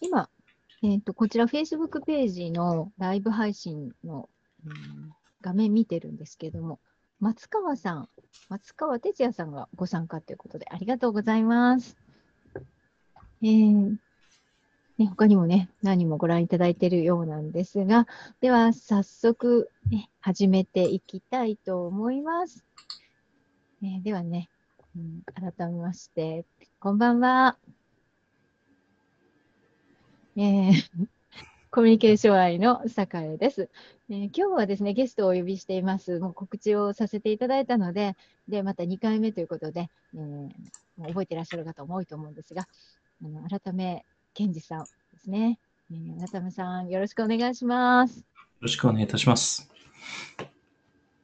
今、えーと、こちら Facebook ページのライブ配信の、うん、画面見てるんですけども、松川さん、松川哲也さんがご参加ということで、ありがとうございます。えーね、他にもね、何もご覧いただいているようなんですが、では早速、ね、始めていきたいと思います。えー、ではね、うん、改めまして、こんばんは。えー、コミュニケーション愛の栄です、えー、今日はですね、ゲストをお呼びしています。もう告知をさせていただいたので、で、また2回目ということで、えー、覚えていらっしゃる方も多いと思うんですが、あの改め、健二さんですね。えー、改めさん、よろしくお願いします。よろしくお願いいたします。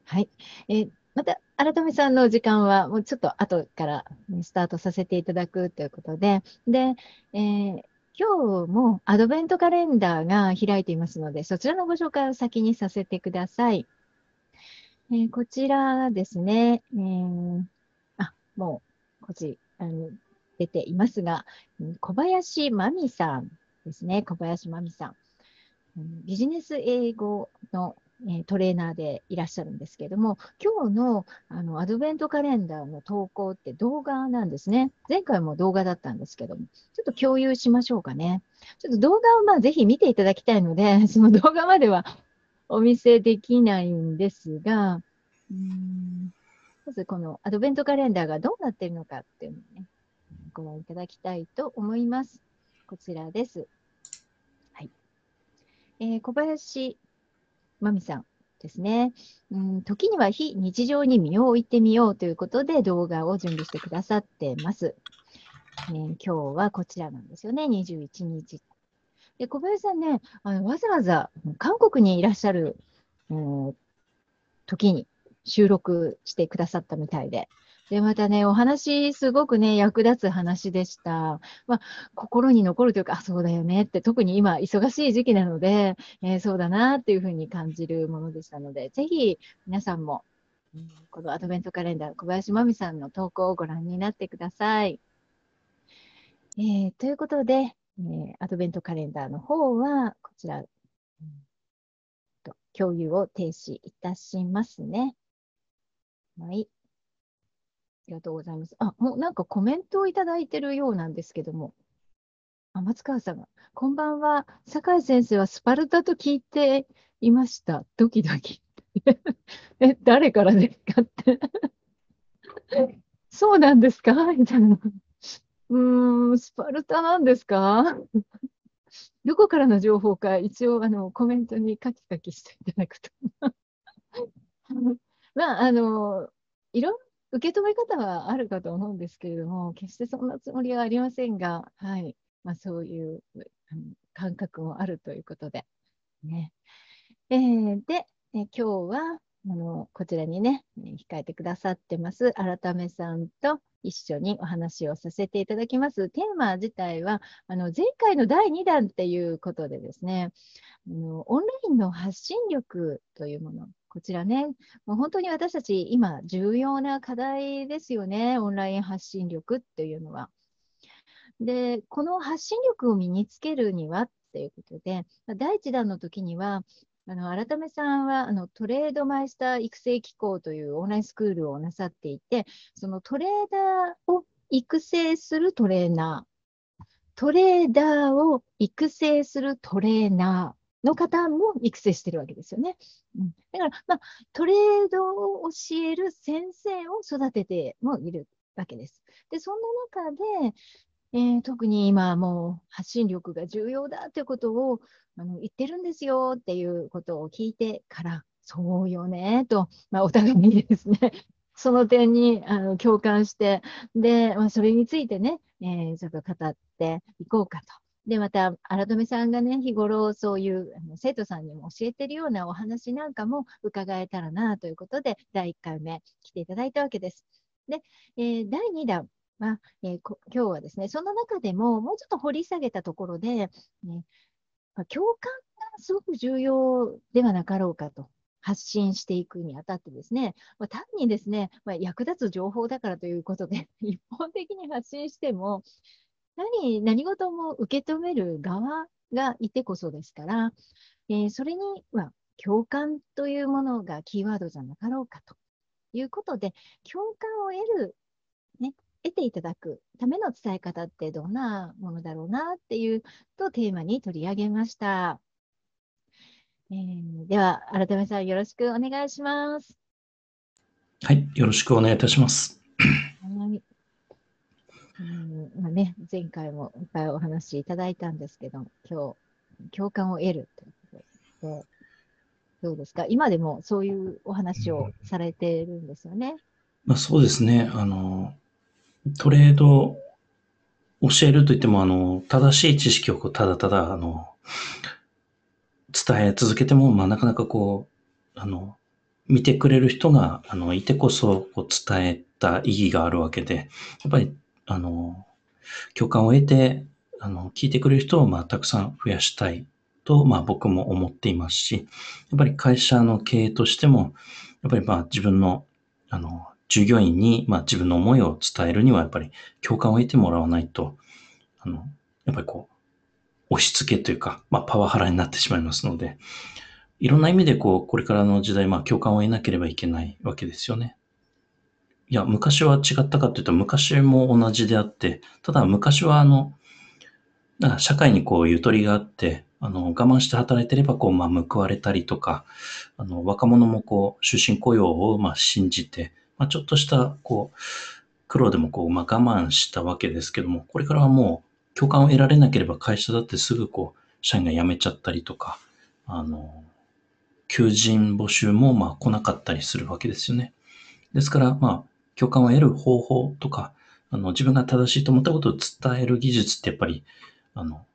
はい。えー、また、改めさんの時間は、もうちょっと後からスタートさせていただくということで、で、えー、今日もアドベントカレンダーが開いていますので、そちらのご紹介を先にさせてください。えー、こちらですね、えー、あ、もう、こっち、あの、出ていますが、小林真美さんですね、小林真美さん。ビジネス英語のえトレーナーでいらっしゃるんですけれども、今日のあのアドベントカレンダーの投稿って動画なんですね。前回も動画だったんですけども、ちょっと共有しましょうかね。ちょっと動画をまあぜひ見ていただきたいので、その動画まではお見せできないんですが、うんまずこのアドベントカレンダーがどうなっているのかっていうのをね、ご覧いただきたいと思います。こちらです。はい。えー、小林まみさんですね。うん、時には非日常に身を置いてみようということで動画を準備してくださってます。えー、今日はこちらなんですよね、21日。で小林さんね、あのわざわざ韓国にいらっしゃる、えー、時に収録してくださったみたいで、で、またね、お話、すごくね、役立つ話でした。まあ、心に残るというか、あ、そうだよねって、特に今、忙しい時期なので、えー、そうだなっていうふうに感じるものでしたので、ぜひ皆さんも、このアドベントカレンダー、小林真美さんの投稿をご覧になってください。えー、ということで、えー、アドベントカレンダーの方は、こちら、共有を停止いたしますね。はい。ありがとうございます。あ、もうなんかコメントをいただいてるようなんですけども。あ、松川さんが、こんばんは。酒井先生はスパルタと聞いていました。ドキドキ。え、誰からですかって そうなんですか？みたいな。うーん、スパルタなんですか？どこからの情報か、一応あのコメントにカキカキしていただくと。まあ、あの、いろん受け止め方はあるかと思うんですけれども、決してそんなつもりはありませんが、はい。まあ、そういう感覚もあるということで。ね。えー、で、え今日は、あの、こちらにね、控えてくださってます、改めさんと一緒にお話をさせていただきます。テーマ自体は、あの前回の第2弾っていうことでですね、あのオンラインの発信力というもの、こちらね、もう本当に私たち今重要な課題ですよね、オンライン発信力っていうのは。で、この発信力を身につけるにはっていうことで、第1弾の時には、あの改めさんはあのトレードマイスター育成機構というオンラインスクールをなさっていて、そのトレーダーを育成するトレーナー、トレーダーを育成するトレーナー、の方も育成してるわけですよね。うん、だから、まあ、トレードを教える先生を育ててもいるわけです。で、そんな中で、えー、特に今もう発信力が重要だということをあの言ってるんですよっていうことを聞いてから、そうよねと、まあ、お互いにですね、その点にあの共感して、で、まあ、それについてね、えー、ちょっと語っていこうかとで、また、改めさんがね、日頃そういうあの生徒さんにも教えてるようなお話なんかも伺えたらなということで、第1回目来ていただいたわけです。で、えー、第2弾は、えー、今日はですね、その中でももうちょっと掘り下げたところで、ね、共感がすごく重要ではなかろうかと。発信していくにあたってですね、まあ、単にですね、まあ、役立つ情報だからということで、一方的に発信しても、何、何事も受け止める側がいてこそですから、えー、それには共感というものがキーワードじゃなかろうかということで、共感を得る、ね、得ていただくための伝え方ってどんなものだろうなっていうとテーマに取り上げました。えー、では、改めさんよろしくお願いします。はい、よろしくお願いいたします。はい。うんまあね、前回もいっぱいお話いただいたんですけど、今日、共感を得るということで、どうですか？今でもそういうお話をされてるんですよね？まあ、そうですね。あの、トレード教えるといっても、あの、正しい知識をこうただただ、あの、伝え続けても、まあ、なかなかこう、あの、見てくれる人が、あの、いてこそ、こう、伝えた意義があるわけで、やっぱり、あの、共感を得て、あの、聞いてくれる人を、まあ、たくさん増やしたいと、まあ、僕も思っていますし、やっぱり会社の経営としても、やっぱり、まあ、自分の、あの、従業員に、まあ、自分の思いを伝えるには、やっぱり共感を得てもらわないと、あの、やっぱりこう、押し付けというか、まあ、パワハラになってしまいますので、いろんな意味でこう、これからの時代、まあ、共感を得なければいけないわけですよね。いや、昔は違ったかというと、昔も同じであって、ただ昔はあの、だか社会にこう、ゆとりがあって、あの、我慢して働いてれば、こう、まあ、報われたりとか、あの、若者もこう、終身雇用を、まあ、信じて、まあ、ちょっとした、こう、苦労でもこう、まあ、我慢したわけですけども、これからはもう、共感を得られなければ会社だってすぐこう、社員が辞めちゃったりとか、あの、求人募集もまあ来なかったりするわけですよね。ですから、まあ、共感を得る方法とか、あの、自分が正しいと思ったことを伝える技術ってやっぱり、あの、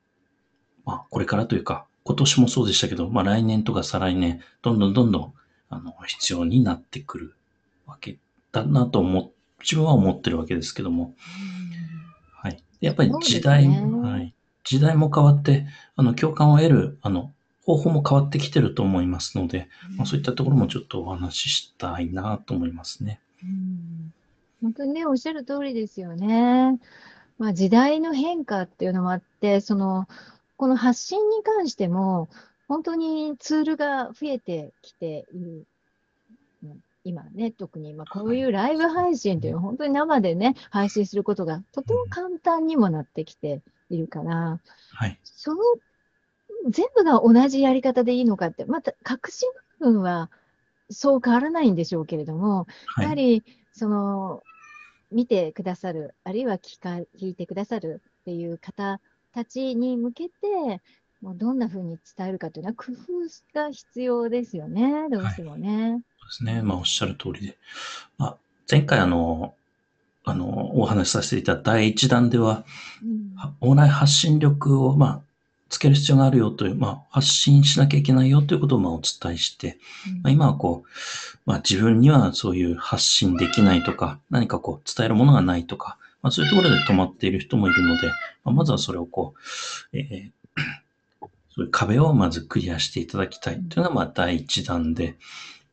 まあ、これからというか、今年もそうでしたけど、まあ、来年とか再来年、どんどんどんどん、あの、必要になってくるわけだなと思、自分は思ってるわけですけども。はい。やっぱり時代、ね、はい。時代も変わって、あの、共感を得る、あの、方法も変わってきてると思いますので、うん、まあ、そういったところもちょっとお話ししたいなと思いますね。うん、本当にね、おっしゃる通りですよね。まあ、時代の変化っていうのもあって、その、この発信に関しても、本当にツールが増えてきている。今ね、特に今こういうライブ配信という、本当に生でね、配信することがとても簡単にもなってきているから、はい、その全部が同じやり方でいいのかって、また核心部分はそう変わらないんでしょうけれども、はい、やはり、その、見てくださる、あるいは聞か聞いてくださるっていう方たちに向けて、もうどんなふうに伝えるかというのは工夫が必要ですよね、どうしてもね。はい、そうですね、まあ、おっしゃる通りで。まあ、前回あの、あの、お話しさせていた第一弾では、うん、オンライン発信力を、まあ、つける必要があるよという、まあ、発信しなきゃいけないよということをまあお伝えして、まあ、今はこう、まあ、自分にはそういう発信できないとか、何かこう伝えるものがないとか、まあ、そういうところで止まっている人もいるので、まあ、まずはそれをこう、えー、そういう壁をまずクリアしていただきたい。というのがまあ第一弾で、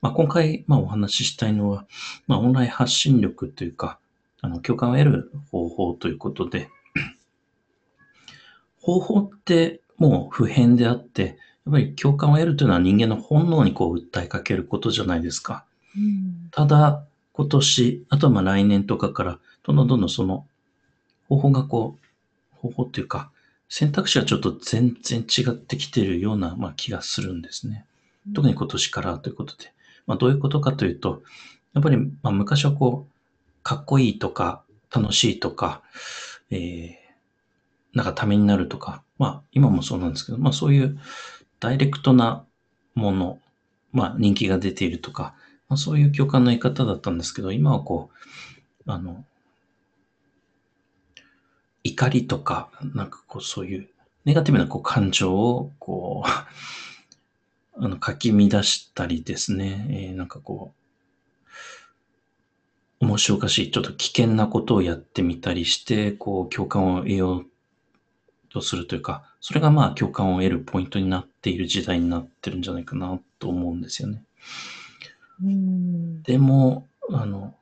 まあ、今回まあお話ししたいのは、まあ、オンライン発信力というか、あの共感を得る方法ということで、方法ってもう普遍であって、やっぱり共感を得るというのは人間の本能にこう訴えかけることじゃないですか。うん、ただ、今年、あとはまあ来年とかから、どんどんどんどんその方法がこう、方法っていうか、選択肢はちょっと全然違ってきているような、まあ、気がするんですね。特に今年からということで。まあ、どういうことかというと、やっぱり、まあ、昔はこう、かっこいいとか、楽しいとか、えー、なんかためになるとか、まあ今もそうなんですけど、まあそういうダイレクトなもの、まあ人気が出ているとか、まあそういう共感の言い方だったんですけど、今はこう、あの、怒りとか、なんかこうそういうネガティブなこう感情をこう、あの書き乱したりですね、えー、なんかこう、面白おかしい、ちょっと危険なことをやってみたりして、こう、共感を得ようとするというか、それがまあ共感を得るポイントになっている時代になってるんじゃないかなと思うんですよね。うん。でも、あの、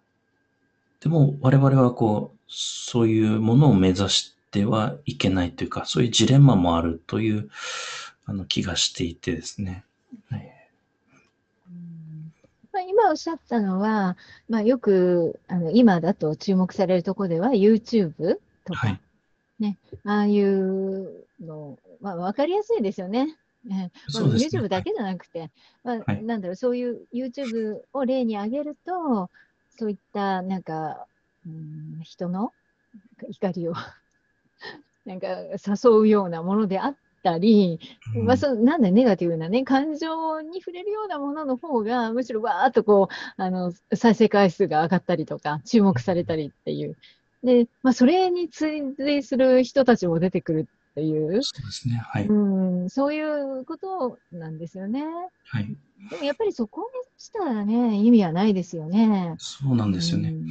でも我々はこう、そういうものを目指しってはいけないというか、そういうジレンマもあるというあの気がしていてですね。はい。まあ、今おっしゃったのは、まあ、よくあの今だと注目されるところでは YouTube とか、はいね、ああいうの、まあ、分かりやすいですよね。ねまあ、YouTube だけじゃなくて、まあはいなんだろう、そういう YouTube を例に挙げると、そういったなんか、うん、人の怒りを なんか誘うようなものであったり、うんまあ、そうなんだネガティブなね、感情に触れるようなものの方が、むしろわーっとこう、あの、再生回数が上がったりとか、注目されたりっていう。で、まあ、それに追随する人たちも出てくるっていう、そうですね。はい。うん、そういうことなんですよね。はい。でもやっぱりそこを目指したらね、意味はないですよね。そうなんですよね。うん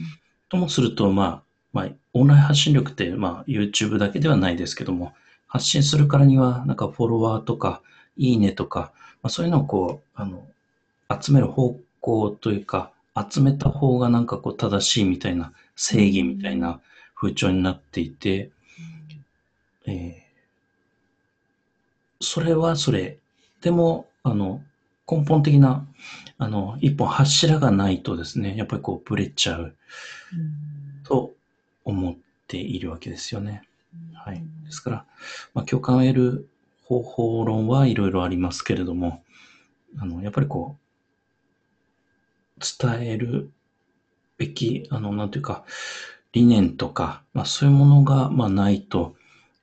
ともすると、まあ、まあ、オンライン発信力って、まあ、YouTube だけではないですけども、発信するからには、なんかフォロワーとか、いいねとか、まあ、そういうのをこう、あの、集める方向というか、集めた方がなんかこう正しいみたいな、正義みたいな風潮になっていて、えーそれはそれ。でも、あの、根本的な、あの、一本柱がないとですね、やっぱりこう、ブレちゃうと思っているわけですよね。はい。ですから、まあ、共感を得る方法論はいろいろありますけれども、あの、やっぱりこう、伝えるべき、あの、なんていうか、理念とか、まあ、そういうものが、まあ、ないと、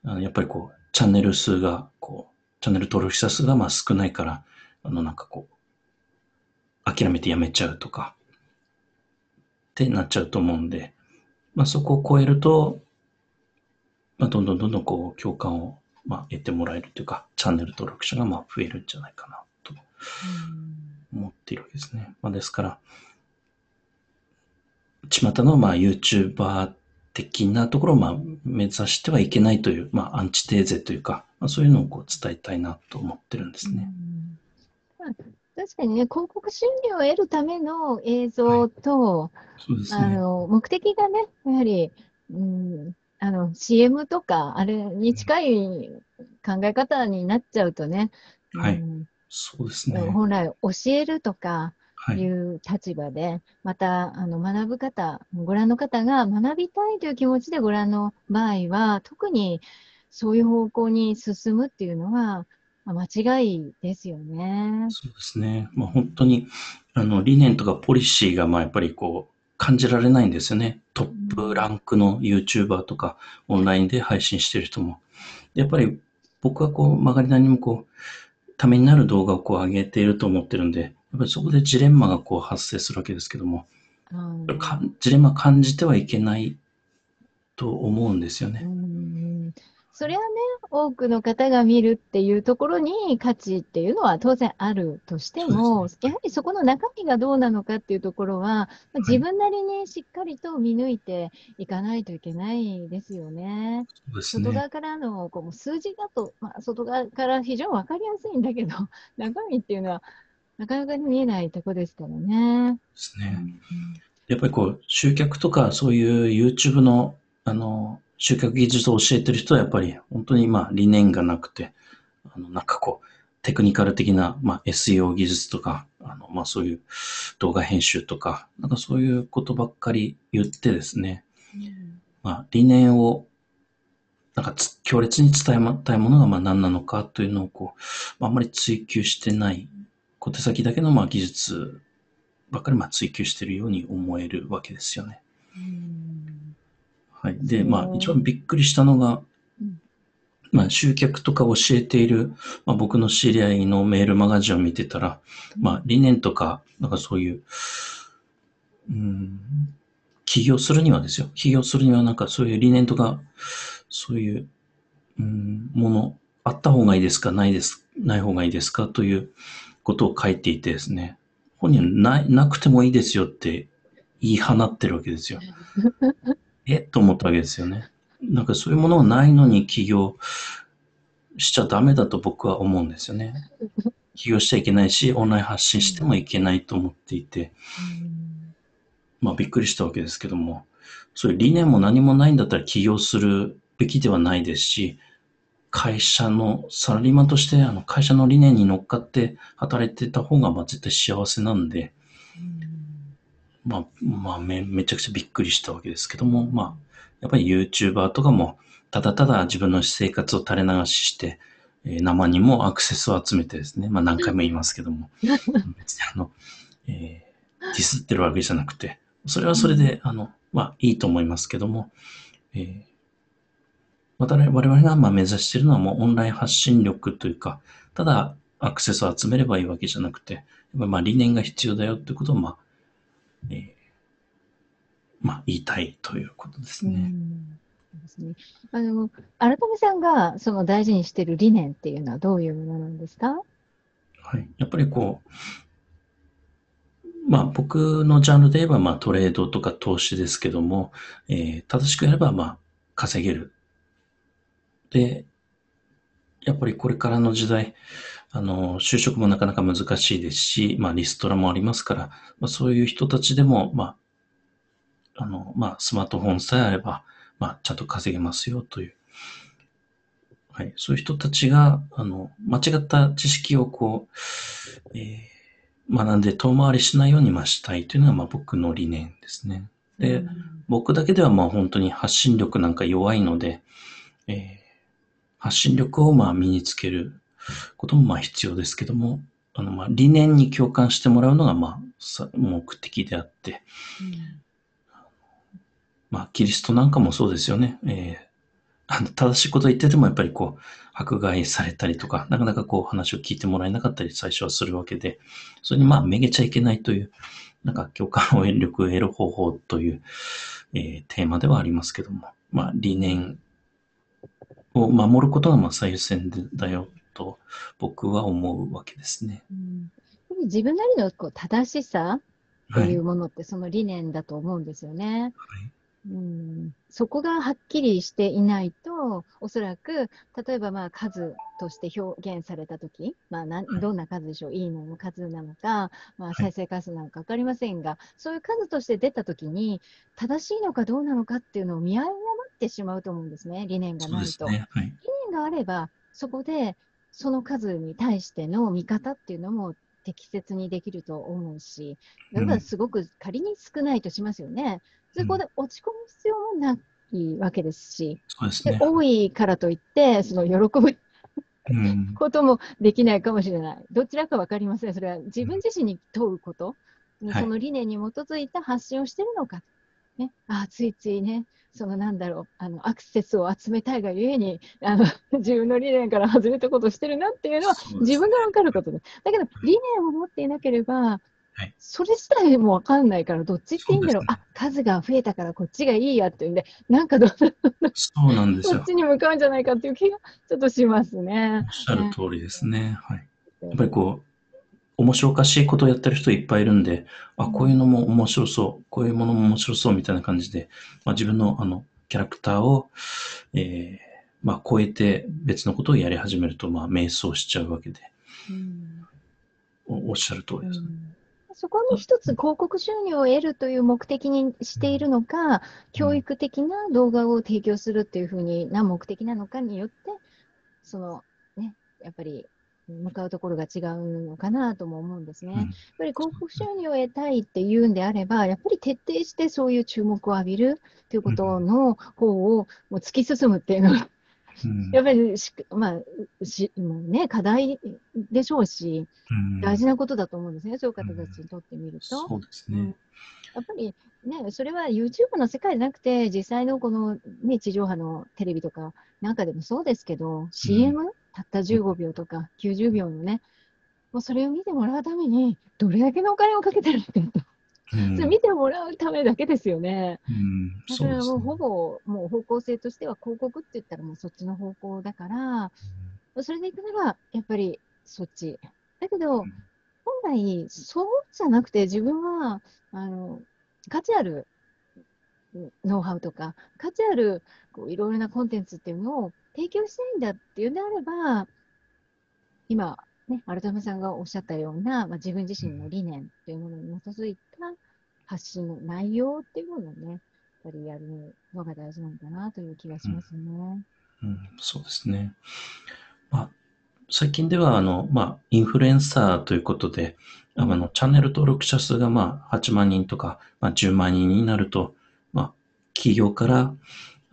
あのやっぱりこう、チャンネル数が、こう、チャンネル登録者数が、まあ、少ないから、あの、なんかこう、諦めてやめちゃうとか、ってなっちゃうと思うんで、まあ、そこを超えると、まあ、どんどんどんどんこう共感を、まあ、得てもらえるというか、チャンネル登録者がまあ増えるんじゃないかなと思っているわけですね。まあ、ですから、巷のまあ YouTuber 的なところをまあ目指してはいけないという、まあ、アンチテーゼというか、まあ、そういうのをこう伝えたいなと思ってるんですね。確かにね、広告収入を得るための映像と、あそうですね。の目的がね、やはり、うん、あの CM とか、あれに近い考え方になっちゃうとね、はいうんそうですね。本来教えるとかはいい。う立場で、またあの学ぶ方、ご覧の方が学びたいという気持ちでご覧の場合は、特にそういう方向に進むっていうのは、まあ間違いですよね。そうですね。まあ本当に、あの、理念とかポリシーが、まあやっぱりこう、感じられないんですよね。トップランクの YouTuber とか、オンラインで配信してる人も。でやっぱり僕はこう、曲がりなりにもこう、ためになる動画をこう上げていると思ってるんで、やっぱりそこでジレンマがこう発生するわけですけども、うんかジレンマ感じてはいけないと思うんですようね。んそれはね、多くの方が見るっていうところに価値っていうのは当然あるとしても、そうやはりそこの中身がどうなのかっていうところは、まあ自分なりにしっかりと見抜いていかないといけないですよね。ね。外側からのこう数字だと、まあ、外側から非常に分かりやすいんだけど、中身っていうのはなかなか見えないとこですからね。ですね。やっぱりこう、集客とか、そういう YouTube の、あの、集客技術を教えてる人は、やっぱり本当にまあ理念がなくて、あの、なんかこう、テクニカル的な、まあ SEO 技術とか、あの、まあそういう動画編集とか、なんかそういうことばっかり言ってですね、まあ理念を、なんかつ強烈に伝えたいものがまあ何なのかというのをこう、まあ、あんまり追求してない、小手先だけのまあ技術ばっかりまあ追求しているように思えるわけですよね。はい。で、まあ、一番びっくりしたのが、まあ、集客とか教えている、まあ、僕の知り合いのメールマガジンを見てたら、まあ、理念とか、なんかそういう、うん、起業するにはですよ。起業するには、なんかそういう理念とか、そういう、うん、もの、あった方がいいですかないです、ない方がいいですかということを書いていてですね、本人はななくてもいいですよって言い放ってるわけですよ。えと思ったわけですよね。なんかそういうものがないのに起業しちゃダメだと僕は思うんですよね。起業しちゃいけないし、オンライン発信してもいけないと思っていて、まあびっくりしたわけですけども、そういう理念も何もないんだったら起業するべきではないですし、会社のサラリーマンとしてあの会社の理念に乗っかって働いてた方がまあ絶対幸せなんで、まあ、まあめ、めちゃくちゃびっくりしたわけですけども、まあ、やっぱり YouTuber とかも、ただただ自分の生活を垂れ流しして、えー、生にもアクセスを集めてですね、まあ何回も言いますけども、別にあの、えー、ディスってるわけじゃなくて、それはそれで、あの、まあいいと思いますけども、えー、我々がまあ目指しているのはもうオンライン発信力というか、ただアクセスを集めればいいわけじゃなくて、まあ理念が必要だよってことを、まあ、えー、まあ言いたいということですね。ですね。あの、改めさんがその大事にしている理念っていうのはどういうものなんですか？はい。やっぱりこう、まあ僕のジャンルで言えばまあトレードとか投資ですけども、えー、正しくやればまあ稼げる。で、やっぱりこれからの時代、あの、就職もなかなか難しいですし、まあリストラもありますから、まあ、そういう人たちでも、まあ、あの、まあスマートフォンさえあれば、まあ、ちゃんと稼げますよという、はい、そういう人たちが、あの、間違った知識をこう、えー、学んで遠回りしないようにましたいというのが、まあ、僕の理念ですね。で、うん、僕だけではまあ本当に発信力なんか弱いので、えー、発信力をまあ身につけることもまあ必要ですけども、あのまあ理念に共感してもらうのがまあ目的であって、うんまあ、キリストなんかもそうですよね。えー、あの正しいこと言っててもやっぱりこう、迫害されたりとか、なかなかこう話を聞いてもらえなかったり最初はするわけで、それにまあめげちゃいけないという、なんか共感を力を得る方法という、えー、テーマではありますけども、まあ理念を守ることがまあ最優先だよと僕は思うわけですね。うん、自分なりのこう正しさというものってその理念だと思うんですよね。はい。うん、そこがはっきりしていないと、おそらく、例えばまあ数として表現されたとき、まあな、どんな数でしょう、いいのの数なのか、まあ、再生回数なのか分かりませんが、そういう数として出たときに、正しいのかどうなのかっていうのを見誤ってしまうと思うんですね、理念がないと。ねはい、理念があれば、そこでその数に対しての見方っていうのも適切にできると思うし、だからすごく仮に少ないとしますよね。そこで落ち込む必要もないわけですし、そうですね、多いからといって、その喜ぶこともできないかもしれない。どちらか分かりません。それは自分自身に問うこと、その理念に基づいた発信をしているのか。ね、あついついね、そのなんだろう、あのアクセスを集めたいがゆえにあの、自分の理念から外れたことをしてるなっていうのは、自分が分かることです。だけど、理念を持っていなければ、はい、それ自体もわかんないから、どっちっていいんだろう、うね、あ数が増えたからこっちがいいやっていうんで、なんかどそうなんですよ。こっちに向かうんじゃないかっていう気がちょっとしますね。おっしゃる通りですね。はい。やっぱりこう、面白おかしいことをやってる人いっぱいいるんで、あ、こういうのも面白そう、こういうものも面白そうみたいな感じで、まあ、自分のあのキャラクターを、えーまあ、超えて別のことをやり始めると、まあ、迷走しちゃうわけで、うん、おっしゃる通りです。ね。うん。そこに一つ広告収入を得るという目的にしているのか、教育的な動画を提供するっていうふうにな目的なのかによって、そのね、やっぱり向かうところが違うのかなとも思うんですね。やっぱり広告収入を得たいっていうんであれば、やっぱり徹底してそういう注目を浴びるということの方をもう突き進むっていうのはやっぱりし、まあ、しもうね、課題でしょうし、うん、大事なことだと思うんですね、そういう方たちにとってみると。そうですね、やっぱりね、それは YouTube の世界じゃなくて、実際のこの、ね、地上波のテレビとかなんかでもそうですけど、CM、たった15秒とか90秒のね、もうそれを見てもらうために、どれだけのお金をかけてるってと。それ見てもらうためだけですよね。うん、それはもうほぼ、もう方向性としては広告って言ったらもうそっちの方向だから、うん、それでいくならやっぱりそっち。だけど、うん、本来そうじゃなくて自分はあの価値あるノウハウとか、価値あるこういろいろなコンテンツっていうのを提供したいんだっていうんであれば、今、ね、アルタムさんがおっしゃったような、まあ、自分自身の理念というものに基づいた発信の内容っていうものをね、ぱりやるのが大事なのかなという気がしますね。うん、そうですね。まあ、最近では、あの、まあ、インフルエンサーということで、あの、チャンネル登録者数が、まあ、8万人とか、まあ、10万人になると、まあ、企業から、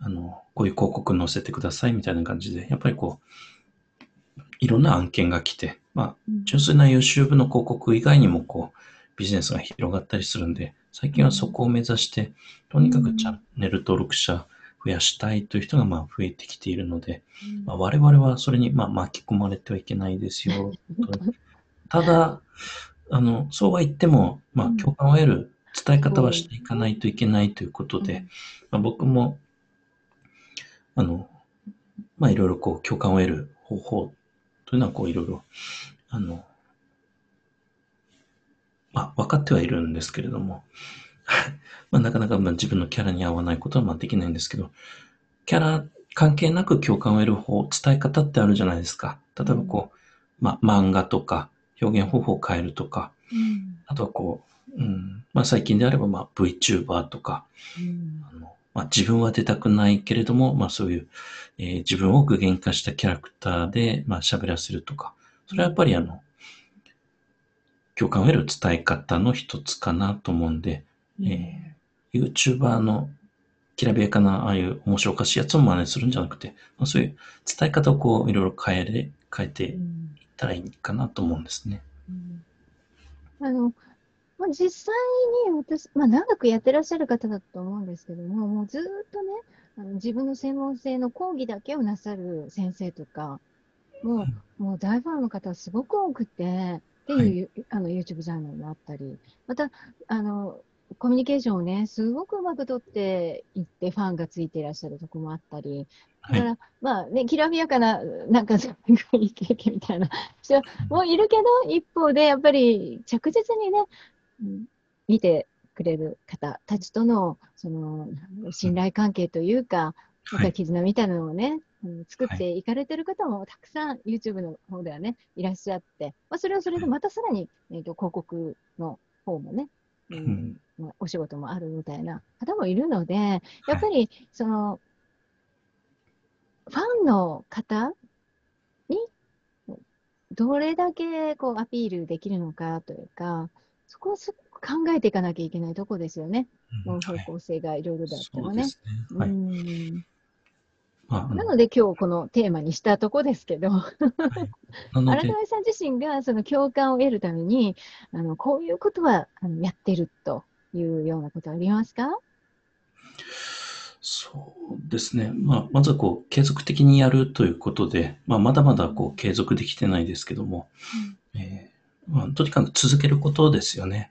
あの、こういう広告載せてくださいみたいな感じで、やっぱりこう、いろんな案件が来て、まあ、純粋な YouTube の広告以外にも、こう、ビジネスが広がったりするんで、最近はそこを目指して、とにかくチャンネル登録者増やしたいという人がまあ増えてきているので、まあ、我々はそれにまあ巻き込まれてはいけないですよ。ただ、あの、そうは言っても、まあ、共感を得る伝え方はしていかないといけないということで、まあ、僕も、あの、まあ、いろいろこう、共感を得る方法というのは、こう、いろいろ、あの、まあ、分かってはいるんですけれども、まあ、なかなかまあ自分のキャラに合わないことはまあできないんですけど、キャラ関係なく共感を得る方、伝え方ってあるじゃないですか。例えばこう、まあ、漫画とか表現方法を変えるとか、うん、あとはこう、うんまあ、最近であればまあ VTuber とか、うん、あのまあ、自分は出たくないけれども、まあ、そういう、えー、自分を具現化したキャラクターで、まあ、喋らせるとか、それはやっぱりあの、共感を得る伝え方の一つかなと思うんで、うん、えー、YouTuber のきらびやかな、ああいう面白おかしいやつを真似するんじゃなくて、まあ、そういう伝え方をこう、いろいろ変えれ、変えていったらいいかなと思うんですね。うん、あの、まあ、実際に私、まあ、長くやってらっしゃる方だと思うんですけども、もうずっとね、あの自分の専門性の講義だけをなさる先生とか、もう、もう大ファンの方すごく多くて、っていう、はい、あの YouTube チャンネルもあったり、また、あの、コミュニケーションをね、すごくうまく取っていって、ファンがついていらっしゃるとこもあったり、だから、はい、まあね、きらびやかな、なんか、すごい経験みたいな人もいるけど、一方で、やっぱり着実にね、うん、見てくれる方たちとの、その、信頼関係というか、また絆みたいなのをね、うん、作ってい。かれてる方もたくさん YouTube の方ではね、いらっしゃって、まあ、それはそれでまたさらに、えーと、広告の方もね、うん、まあ、お仕事もあるみたいな方もいるので、やっぱり、その、ファンの方に、どれだけこうアピールできるのかというか、そこをす考えていかなきゃいけないとこですよね。うん、方向性がいろいろだったらね。はい、うん。なので今日このテーマにしたとこですけど、はい、改めさん自身がその共感を得るために、あのこういうことはあのやってるというようなことありますか？そうですね。まあ、まずはこう、継続的にやるということで、まあ、まだまだこう、継続できてないですけども、うん、えー、まあ、とにかく続けることですよね。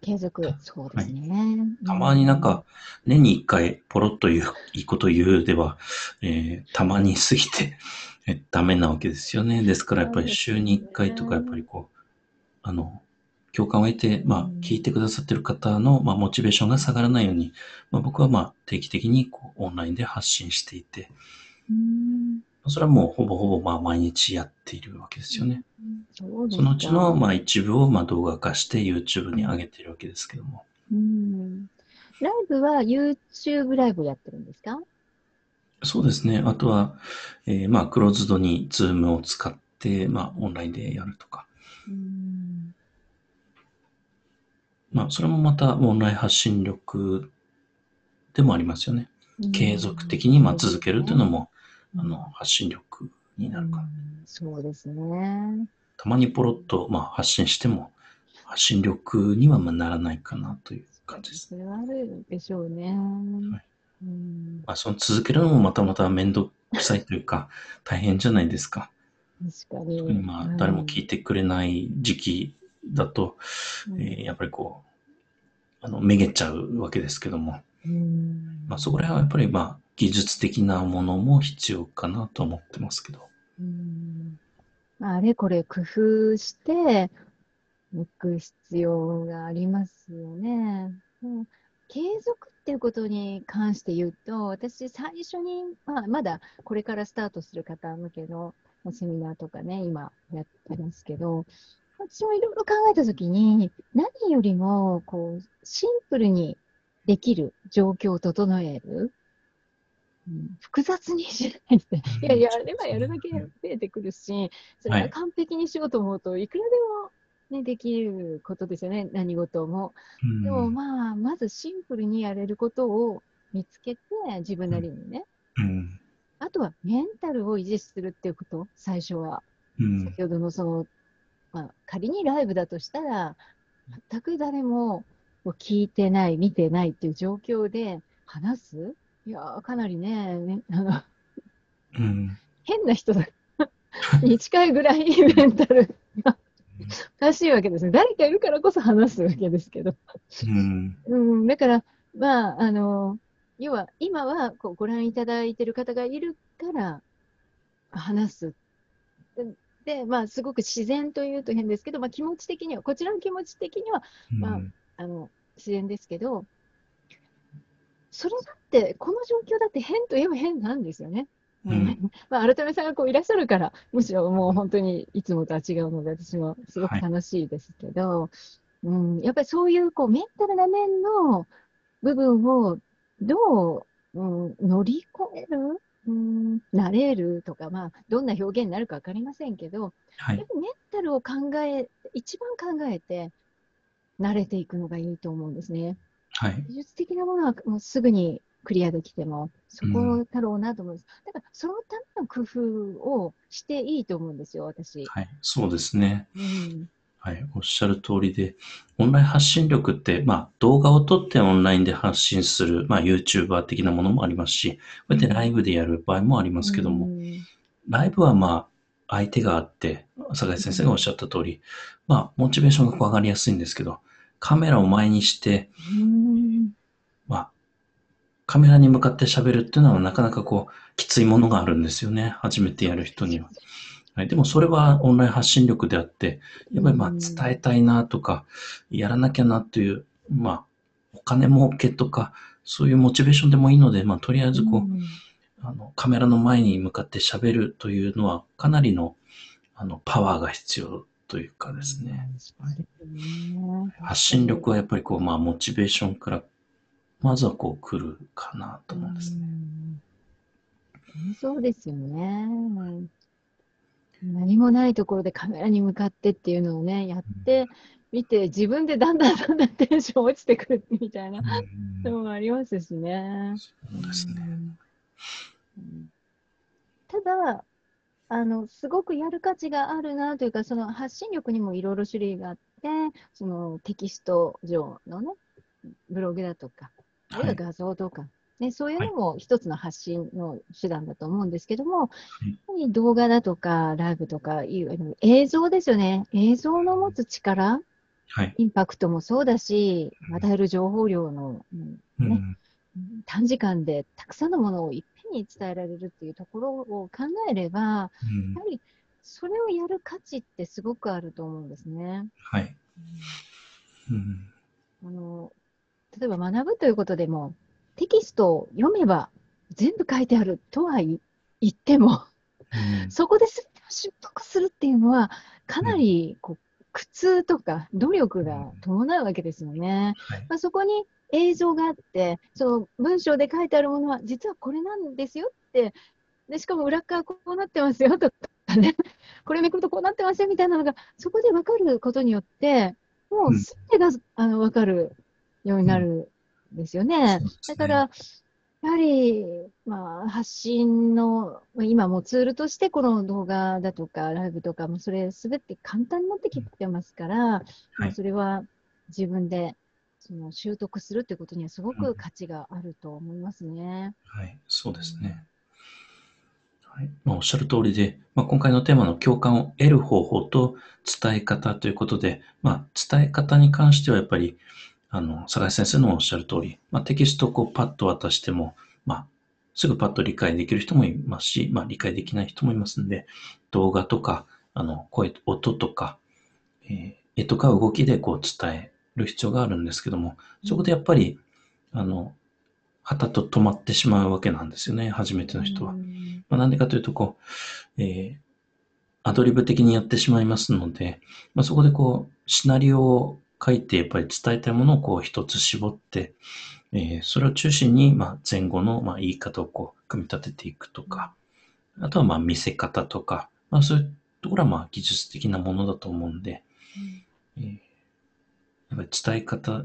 継続、そうですね。はい、たまになんか、年に一回ポロッと言う、いいこと言うでは、えー、たまに過ぎて え、ダメなわけですよね。ですからやっぱり週に一回とか、やっぱりこう、あの、共感を得て、まあ、聞いてくださってる方の、まあ、モチベーションが下がらないように、まあ、僕はまあ、定期的にこうオンラインで発信していて、それはもうほぼほぼまあ毎日やっているわけですよね。そそのうちのまあ一部をまあ動画化して YouTube に上げているわけですけども。うん。ライブは YouTube ライブやってるんですか？そうですね。あとは、えー、まあクローズドに Zoom を使って、まあオンラインでやるとか。うんまあそれもまたオンライン発信力でもありますよね。継続的にまあ続けるというのも、あの、発信力になるかな。そうですね。たまにポロッと、まあ、発信しても、発信力にはまあならないかなという感じです。それはあるでしょうね。はいうんまあ、その続けるのもまたまた面倒くさいというか、大変じゃないですか。確かに。まあ、誰も聞いてくれない時期だと、うん、えー、やっぱりこう、あの、めげちゃうわけですけども、うん、まあ、そこら辺はやっぱりまあ、技術的なものも必要かなと思ってますけど。うんあれこれ工夫していく必要がありますよね。うん、継続っていうことに関して言うと、私最初に、まあ、まだこれからスタートする方向けのセミナーとかね、今やってますけど、私もいろいろ考えたときに、何よりもこうシンプルにできる状況を整える。うん複雑にしないで。いや、やればやるだけ増えてくるし、それははい完璧にしようと思うと、いくらでも、ね、できることですよね、何事も。うんでもまあ、まずシンプルにやれることを見つけて、自分なりにね。うん。あとはメンタルを維持するっていうこと、最初は。うん。先ほどのその、まあ、仮にライブだとしたら、全く誰も聞いてない、見てないっていう状況で話すいやー、かなりね、ねあのうん。変な人だ に近いぐらい メンタルがおかしいわけですね。誰かいるからこそ話すわけですけど。うん。うん、だから、まあ、あの、要は、今はこうご覧いただいている方がいるから話す。で、でまあ、すごく自然というと変ですけど、まあ、気持ち的には、こちらの気持ち的には、まああの、自然ですけど、それだって、この状況だって変といえば変なんですよね。うん まあ、改めさんがこういらっしゃるから、むしろもう本当にいつもとは違うので、私もすごく楽しいですけど、うん、やっぱりそういうこうメンタルな面の部分をどう、うん、乗り越える、うん、なれるとか、まあ、どんな表現になるか分かりませんけど、はいやっ。ぱりメンタルを考え、一番考えて、慣れていくのがいいと思うんですね。はい。技術的なものはもうすぐにクリアできても、そこだろうなと思うんです。だから、そのための工夫をしていいと思うんですよ、私。はい。そうですね。うん。はい。おっしゃる通りで、オンライン発信力って、まあ、動画を撮ってオンラインで発信する、まあ、YouTuber 的なものもありますし、こうやってライブでやる場合もありますけども、うんライブはまあ、相手があって、坂井先生がおっしゃった通り、まあ、モチベーションが上がりやすいんですけど、カメラを前にして、うんまあ、カメラに向かって喋るっていうのはなかなかこう、きついものがあるんですよね。初めてやる人には。はい、でもそれはオンライン発信力であって、やっぱりまあうん伝えたいなとか、やらなきゃなという、まあ、お金儲けとか、そういうモチベーションでもいいので、まあとりあえずこう、うんあの、カメラの前に向かって喋るというのは、かなりの、あの、パワーが必要というかですね。発信力はやっぱりこう、まあ、モチベーションから、まずはこう、来るかなと思うんですね。うんそうですよね。何もないところでカメラに向かってっていうのをね、やってみて、自分でだんだんだんだんテンション落ちてくるみたいなうんのもありますしね。そうですね。うんただ、あの、すごくやる価値があるなというか、その発信力にもいろいろ種類があって、そのテキスト上のね、ブログだとか、あるいは画像とか、ね、そういうのも一つの発信の手段だと思うんですけども、いやっぱり動画だとか、ライブとかいうあの映像ですよね。映像の持つ力、はい。インパクトもそうだし、与える情報量の、うんうんね短時間でたくさんのものをに伝えられるっていうところを考えれば、やはりそれをやる価値ってすごくあると思うんですね。はい。うんあの例えば学ぶということでも、テキストを読めば全部書いてあるとは言言っても、うんそこで全てを習得するっていうのは、かなりこう苦痛とか努力が伴うわけですよね。はい。まあ、そこに映像があって、その文章で書いてあるものは、実はこれなんですよって、でしかも裏側こうなってますよとかね、これめくるとこうなってますよみたいなのが、そこで分かることによって、もうすべてが、あの分かるようになるんですよね。そうですねだから、やはり、まあ、発信の、まあ今もツールとして、この動画だとか、ライブとかも、それすべて簡単になってきてますから、まあそれは自分でその習得するということにはすごく価値があると思いますね。はい、そうですね。はい。まあ、おっしゃる通りで、まあ、今回のテーマの共感を得る方法と伝え方ということで、まあ、伝え方に関してはやっぱり、あの、坂井先生のおっしゃる通り、まあ、テキストをこうパッと渡しても、まあ、すぐパッと理解できる人もいますし、まあ、理解できない人もいますんで、動画とか、あの、声、音とか、えー絵とか動きでこう伝える必要があるんですけども、そこでやっぱり、あの、はたと止まってしまうわけなんですよね、初めての人は。うんまあ、なんでかというと、こう、えーアドリブ的にやってしまいますので、まあ、そこでこう、シナリオを書いて、やっぱり伝えたいものをこう一つ絞って、えーそれを中心に、まあ、前後の、まあ、言い方をこう、組み立てていくとか、あとは、まあ、見せ方とか、まあ、そういうところは、まあ、技術的なものだと思うんで、えーやっぱり伝え方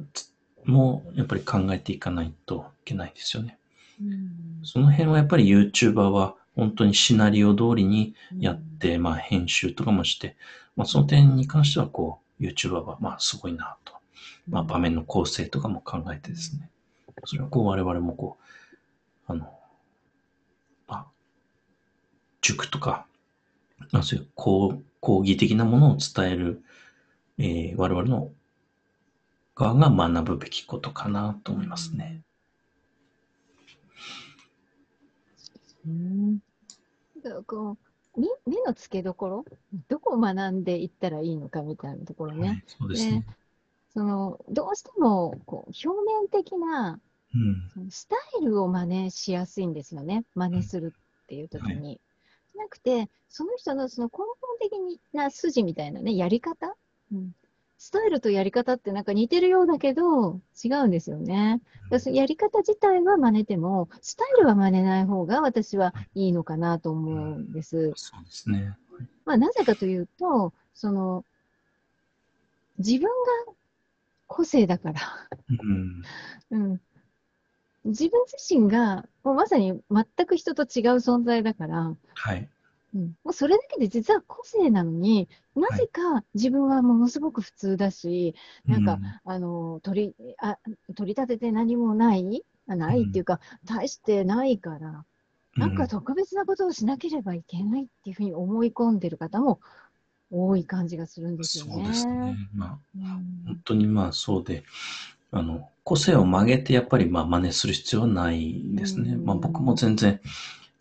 も、やっぱり考えていかないといけないですよね。うん。その辺はやっぱり YouTuber は本当にシナリオ通りにやって、まあ編集とかもして、まあその点に関してはこう YouTuber はまあすごいなと。まあ場面の構成とかも考えてですね。それはこう我々もこう、あの、まあ、塾とか、まあそういう講講義的なものを伝える、えー我々の側が学ぶべきことかなと思いますね。うんだからこう目目の付けどころ、どこを学んでいったらいいのかみたいなところね。はい、そうですね。そのどうしてもこう表面的なうん。そのスタイルを真似しやすいんですよね。真似するっていう時に。じゃなくて、その人のその根本的な筋みたいなね、やり方、うん、スタイルとやり方ってなんか似てるようだけど、違うんですよね。やり方自体は真似ても、スタイルは真似ない方が私はいいのかなと思うんです。そうですね。まあ、なぜかというと、その、自分が個性だから。うん。うん。自分自身が、もうまさに全く人と違う存在だから、はい。うん、もうそれだけで実は個性なのに、なぜか自分はものすごく普通だし、なんかあの取りあ取り立てて何もないあないっていうか、大してないから、うん、なんか特別なことをしなければいけないっていうふうに思い込んでる方も多い感じがするんですよね。そうですね。まあ、うん。本当にまあそうで、あの、個性を曲げてやっぱりまあ真似する必要はないですね。うん。まあ僕も全然、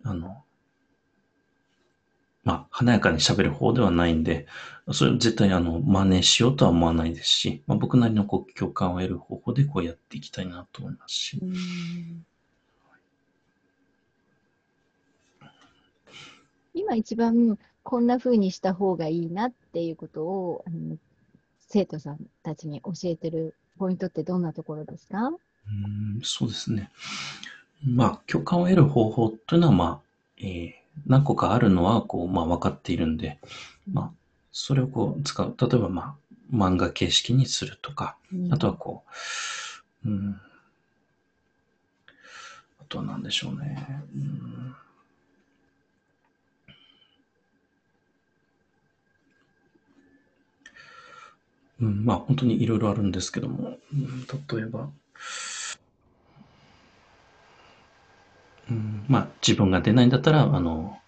あの、まあ華やかに喋る方ではないんで、それ絶対あの真似しようとは思わないですし、まあ僕なりのこう共感を得る方法でこうやっていきたいなと思いますし。うん今一番こんな風にした方がいいなっていうことをあの生徒さんたちに教えてるポイントってどんなところですか？うんそうですね。まあ、共感を得る方法というのは、まあ、えー何個かあるのは、こう、まあ、分かっているんで、まあ、それをこう、使う。例えば、まあ、漫画形式にするとか、あとはこう、うん、あとは何でしょうね。うん。うん、まあ本当にいろいろあるんですけども、うん、例えば、うん、まあ自分が出ないんだったら、あの、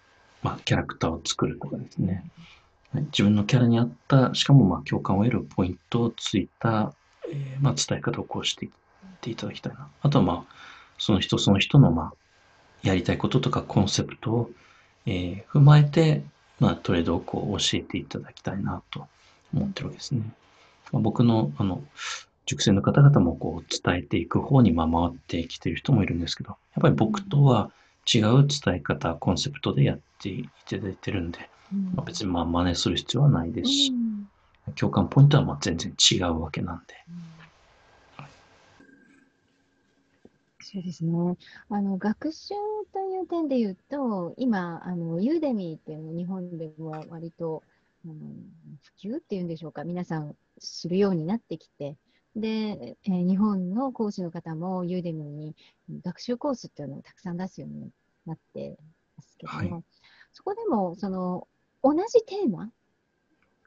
まあキャラクターを作るとかですね。自分のキャラに合った、しかもまあ共感を得るポイントをついた、えーまあ伝え方をこうしていっていただきたいな。あとはまあ、その人その人のまあ、やりたいこととかコンセプトを、えー踏まえて、まあトレードをこう教えていただきたいなと思ってるわけですね。まあ僕の、あの、塾生の方々もこう伝えていく方にまあ回ってきてる人もいるんですけど、やっぱり僕とは違う伝え方、コンセプトでやっていただいてるんで、うんまあ、別にまあ真似する必要はないですしう、ん共感ポイントはまあ全然違うわけなんで。そうですね。あの、学習という点で言うと、今、あの、ユーデミーっていうのを日本では割と、うん普及っていうんでしょうか、皆さん知るようになってきて、で、えー日本の講師の方もユーデミーに学習コースっていうのをたくさん出すようになってますけども、はいそこでも、その、同じテーマ、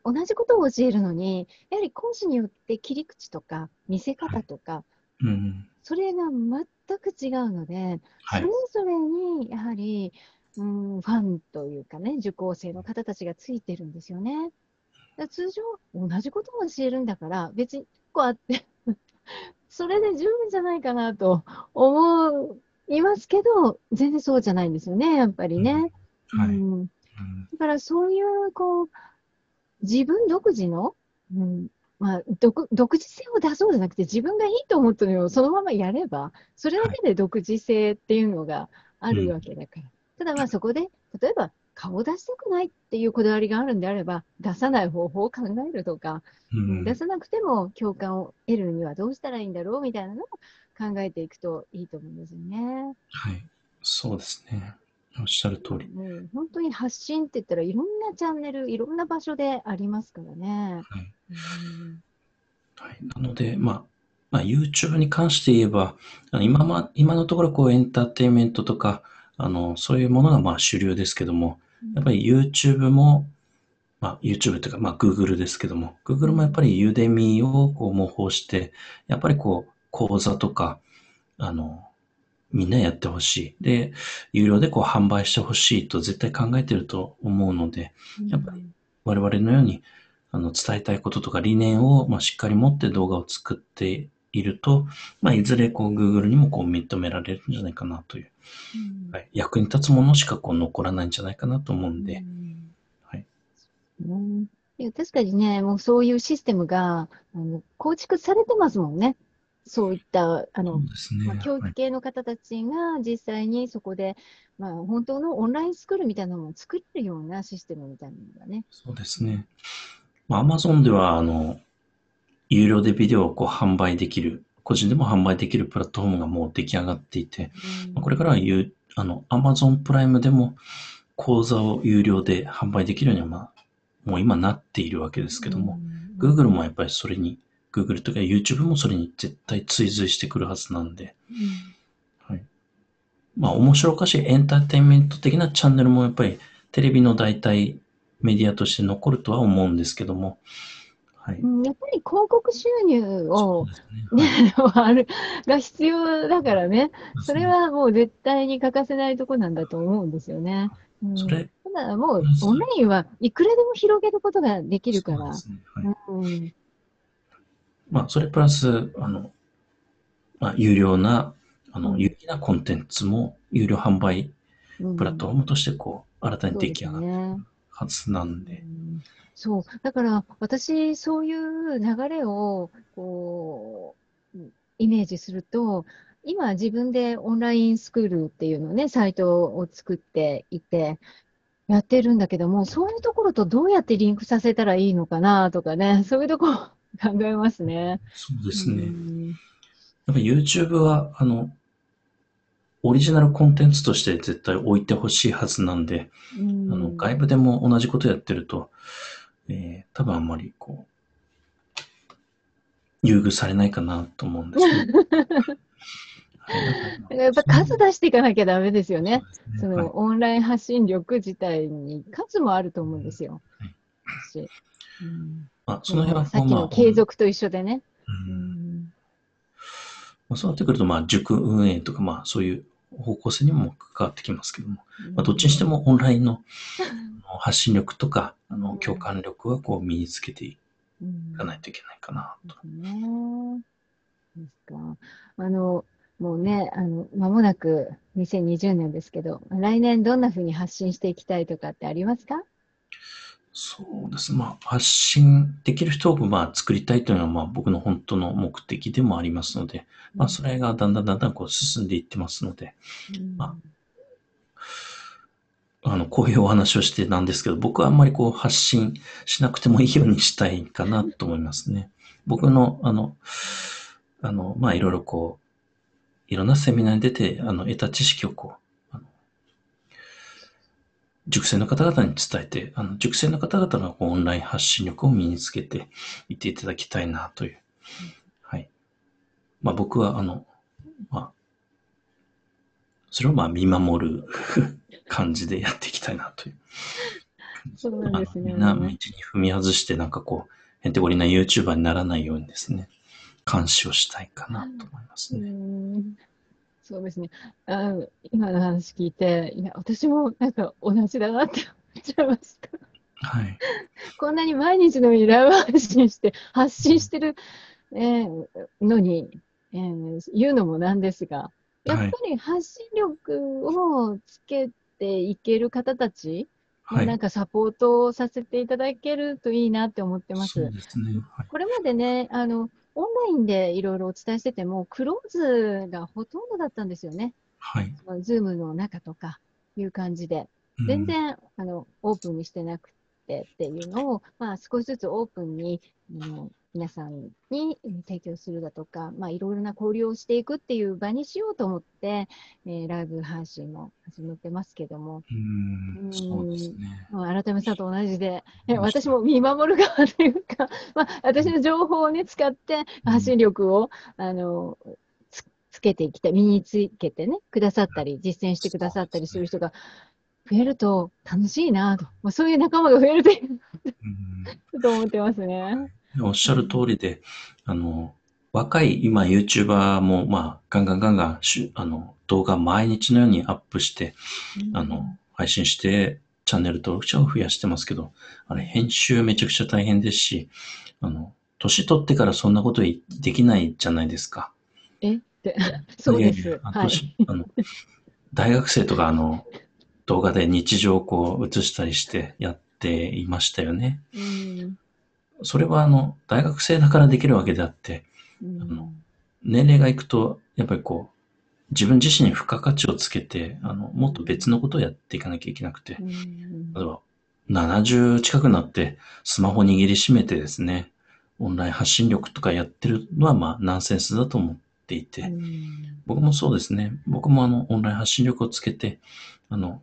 同じことを教えるのに、やはり講師によって切り口とか見せ方とか、うん。それが全く違うので、はいそれ。ぞれにやはり、うん、ファンというかね、受講生の方たちがついてるんですよね。通常、同じことを教えるんだから、別にこうあって、それで十分じゃないかなと思いますけど、全然そうじゃないんですよね、やっぱりね。はい。ううんん、だからそういう、こう、自分独自の、うんまあ、独独自性を出そうじゃなくて、自分がいいと思ったのをそのままやれば、それだけで独自性っていうのがあるわけだから。ただまあそこで、例えば顔を出したくないっていうこだわりがあるんであれば、出さない方法を考えるとか、うん出さなくても共感を得るにはどうしたらいいんだろうみたいなのを考えていくといいと思うんですよね。はい。そうですね。おっしゃる通り。うん、本当に発信って言ったらいろんなチャンネル、いろんな場所でありますからね。はい。うんはい、なので、まあ、まあ、YouTube に関して言えば、今ま、今のところこうエンターテインメントとか、あの、そういうものがまあ主流ですけども、やっぱり YouTube も、まあ YouTube というか、まあ Google ですけども、Google もやっぱり Udemy をこう模倣して、やっぱりこう講座とか、あの、みんなやってほしい。で、有料でこう販売してほしいと絶対考えてると思うので、やっぱり我々のようにあの伝えたいこととか理念を、まあ、しっかり持って動画を作っていると、まあ、いずれこう Google にもこう認められるんじゃないかなという、うんはい、役に立つものしかこう残らないんじゃないかなと思うんで、うんはいうんいや確かにね、もうそういうシステムがあの構築されてますもんね。そういったあのね。まあ、教育はい系の方たちが実際にそこで、まあ、本当のオンラインスクールみたいなのを作れるようなシステムみたいなのがね。そうですね。まあ、Amazon では、あの、有料でビデオをこう販売できる、個人でも販売できるプラットフォームがもう出来上がっていて、まあこれからは有あの Amazon プライムでも講座を有料で販売できるようには、まあ、もう今なっているわけですけども、、Google もやっぱりそれに、Google とか YouTube もそれに絶対追随してくるはずなんで、はい。まあ、面白おかしいエンターテインメント的なチャンネルもやっぱりテレビの代替メディアとして残るとは思うんですけども、はい。うんやっぱり広告収入をそう、ですね。はい。ね、あるが必要だからね、それははもう絶対に欠かせないとこなんだと思うんですよね。うん。それただもううん、オンラインはいくらでも広げることができるから。そうで。すね。はい。うん。まあ、それプラス、あの、まあ、有料な、あの、うん。有益なコンテンツも有料販売うんプラットフォームとして、こう、新たに出来上がるね。はずなんうで、んそう。だから、私、そういう流れを、こう、イメージすると、今、自分でオンラインスクールっていうのをね、サイトを作っていて、やってるんだけども、そういうところとどうやってリンクさせたらいいのかなとかね、そういうところ考えますね。そうですね。うんやっぱ YouTube は、あの、オリジナルコンテンツとして絶対置いてほしいはずなんで、うんあの、外部でも同じことやってると、えー、多分あんまりこう、優遇されないかなと思うんですね。は いだからやっぱ数出していかなきゃダメですよね。そね。はい。のオンライン発信力自体に数もあると思うんですよ。はい。私。うん。まあ、その辺はさっきまあの継続と一緒でね。ううん。んまあ、そうなってくると、まあ、塾運営とか、まあ、そういう方向性にも関わってきますけども、まあ、どっちにしてもオンラインの発信力とか、あの、共感力はこう身につけていうんかないといけないかなと。ねですか。あの、もうね、あの、間もなく2020年ですけど、来年どんなふうに発信していきたいとかってありますか？そうですね。まあ、発信できる人をまあ作りたいというのはまあ僕の本当の目的でもありますので、まあそれがだんだんだんだんこう進んでいってますので、うんまああの、こういうお話をしてなんですけど、僕はあんまりこう発信しなくてもいいようにしたいかなと思いますね。僕の、あの、あの、まあいろいろこう、いろんなセミナーに出て、あの、得た知識をこう、あの塾生の方々に伝えて、あの、塾生の方々がこうオンライン発信力を身につけていっていただきたいなという。はい。まあ僕は、あの、まあ、それをまあ見守る感じでやっていきたいなという。そうなんですねな道に踏み外してなんかこう、へんてこりな YouTuber にならないようにですね、監視をしたいかなと思いますうね。んそうですね。あの今の話聞いて、いや、私もなんか同じだなって思っちゃいました。はい。こんなに毎日のようにライブ配信して、発信してる、えーのに、えー言うのもなんですが、やっぱり発信力をつけていける方たち、はい。なんかサポートをさせていただけるといいなって思ってます。そうですね。はい。これまでね、あの、オンラインでいろいろお伝えしてても、クローズがほとんどだったんですよね。はい。ズームの中とかいう感じで。全然、あのオープンにしてなくてっていうのを、まあ、少しずつオープンにあの皆さんに提供するだとか、まあ、いろいろな交流をしていくっていう場にしようと思って、えーライブ配信も始めてますけども、うん、そうですね。まあ新目さんと同じで、え私も見守る側というか、まあ、私の情報を、ね、使って発信力を、あのつつけていきたい、身につけてね、くださったり、実践してくださったりする人が増えると楽しいなと、まあ、そういう仲間が増えるといいうん。なと思ってますね。おっしゃる通りで、あの、若い今 YouTuber も、まあ、ガンガンガンガンしゅ、あの、動画毎日のようにアップして、あの、配信して、チャンネル登録者を増やしてますけど、あれ、編集めちゃくちゃ大変ですし、あの、年取ってからそんなことできないじゃないですか。え？って、そうでいやいや。あすはい。年あの大学生とか、あの、動画で日常をこう映したりしてやっていましたよね。うんそれはあの、大学生だからできるわけであって、うん。あの年齢がいくと、やっぱりこう、自分自身に付加価値をつけて、あの、もっと別のことをやっていかなきゃいけなくて、うん。例えば、70近くなって、スマホ握りしめてですね、オンライン発信力とかやってるのは、まあ、ナンセンスだと思っていて、うん。僕もそうですね。僕もあの、オンライン発信力をつけて、あの、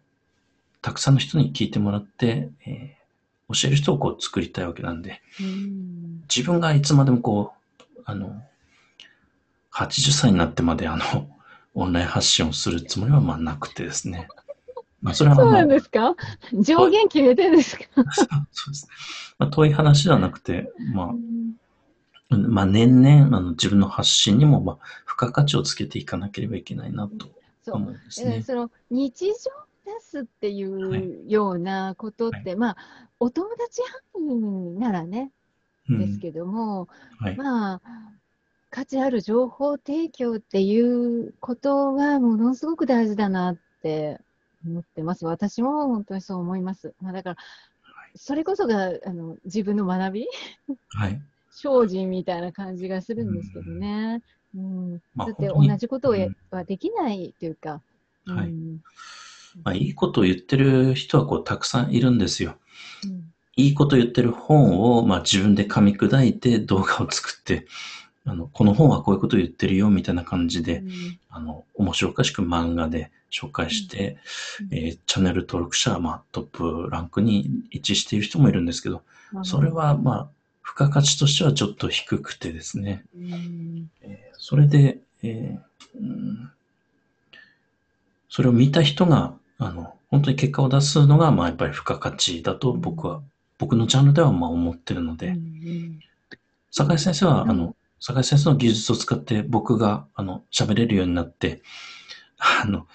たくさんの人に聞いてもらって、えー教える人をこう作りたいわけなんで、うん自分がいつまでもこう、あの、80歳になってまであの、オンライン発信をするつもりはまあなくてですね。まあ、それはそうなんですか？上限決めてるんですか？そうです。まあ、遠い話ではなくて、まうんあ、まあ、年々、あの、自分の発信にも、まあ、付加価値をつけていかなければいけないなとそう思うんですね。その日常出すっていはうようなことって、まあ、お友達範囲ならね、うん。ですけども、はい。まあ、価値ある情報提供っていうことはものすごく大事だなって思ってます。私も本当にそう思います。まあ、だから、それこそがあの自分の学び？はい。精進みたいな感じがするんですけどね。うん、まあだって同じことをやうん。はできないというか、はい。うんまあ、いいことを言ってる人はこうたくさんいるんですよ。うん。いいこと言ってる本を、まあ、自分で噛み砕いて動画を作って、あの、この本はこういうこと言ってるよみたいな感じで、うん。あの、面白おかしく漫画で紹介して、うん。えーチャンネル登録者は、まあ、トップランクに位置している人もいるんですけど、それ、は、まあ、付加価値としてはちょっと低くてですね、うん。えーそれで、えーうん。それを見た人が、あの、本当に結果を出すのが、まあ、やっぱり付加価値だと僕は、僕のジャンルでは、まあ、思ってるのうんで、坂井先生は、あの、坂井先生の技術を使って僕が、あの、喋れるようになって、あの、